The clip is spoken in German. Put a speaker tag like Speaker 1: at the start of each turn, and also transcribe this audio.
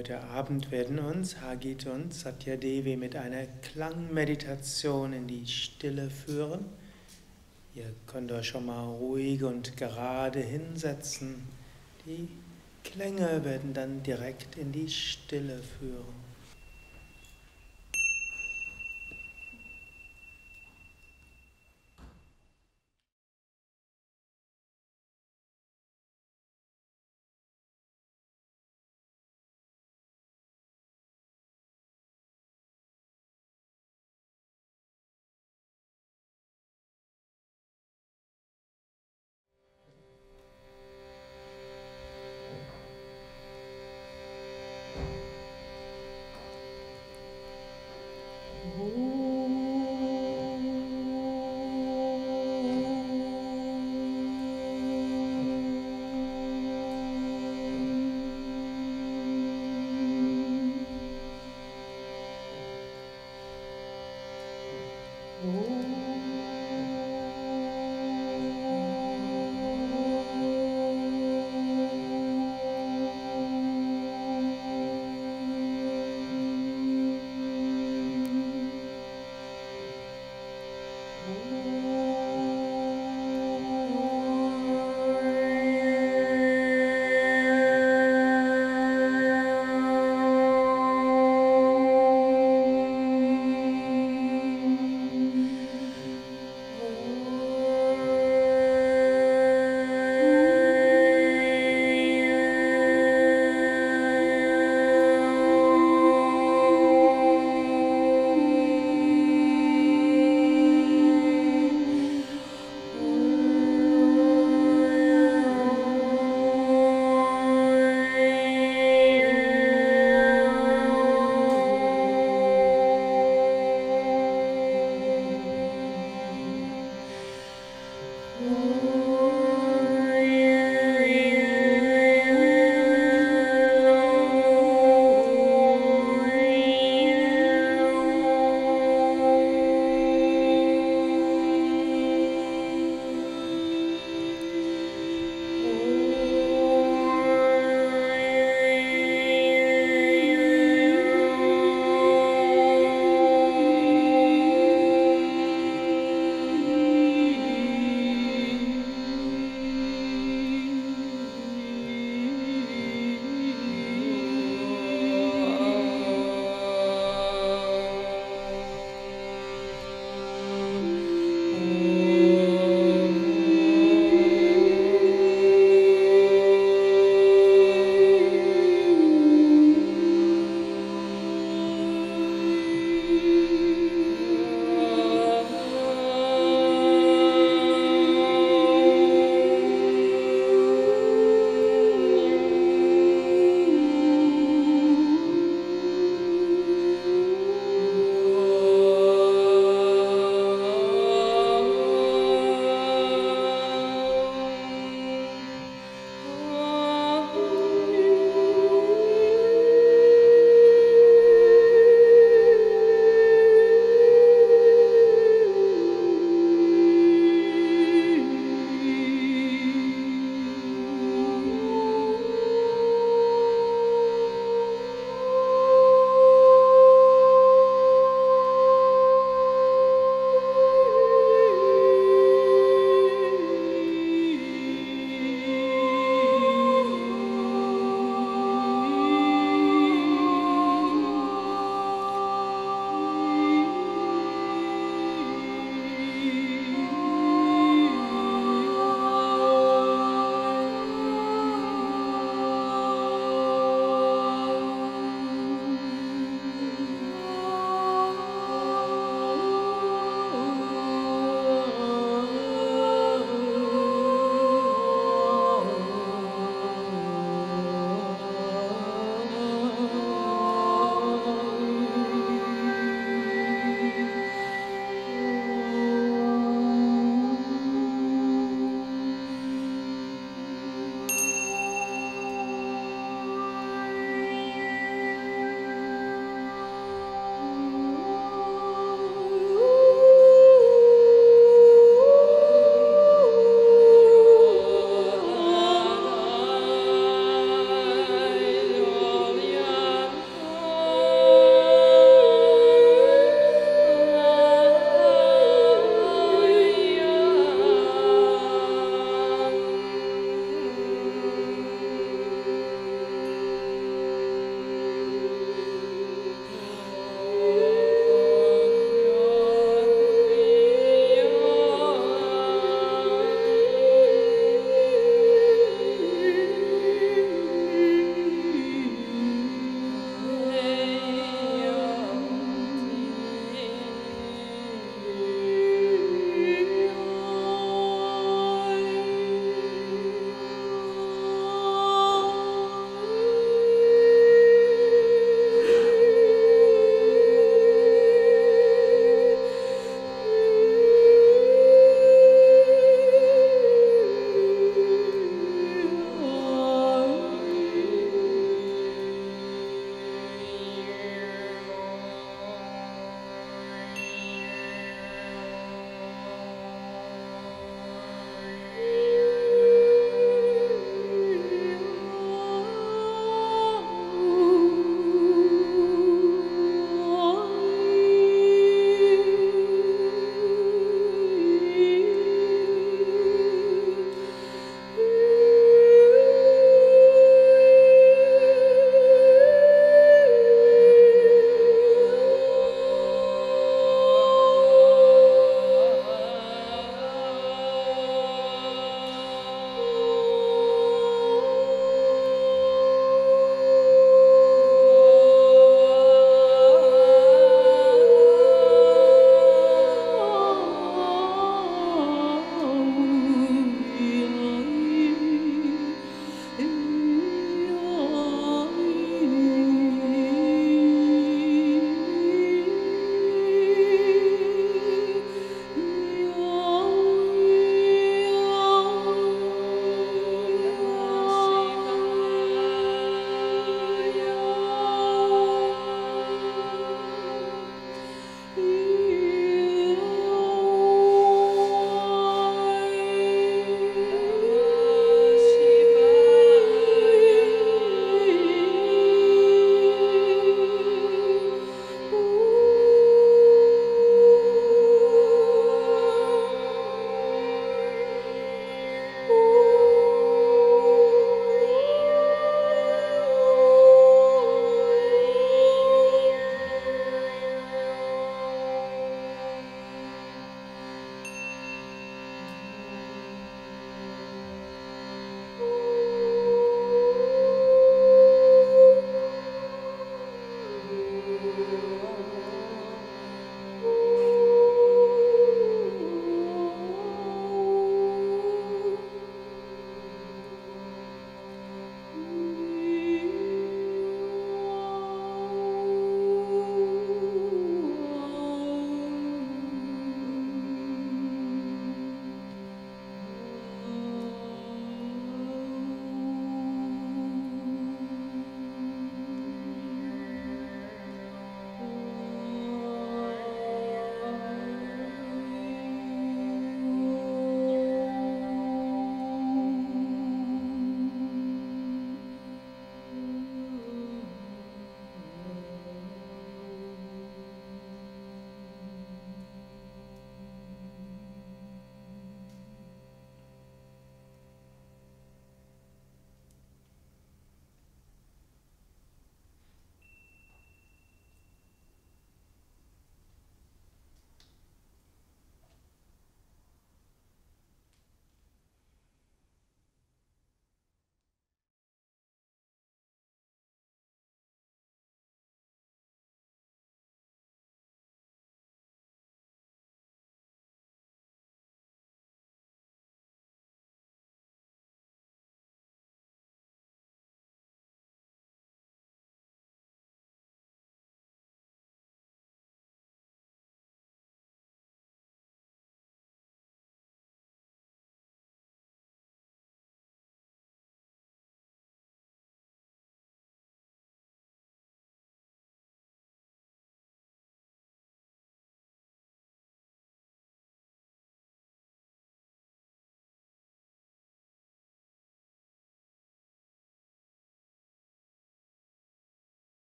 Speaker 1: Heute Abend werden uns Hagit und Satyadevi mit einer Klangmeditation in die Stille führen. Ihr könnt euch schon mal ruhig und gerade hinsetzen. Die Klänge werden dann direkt in die Stille führen.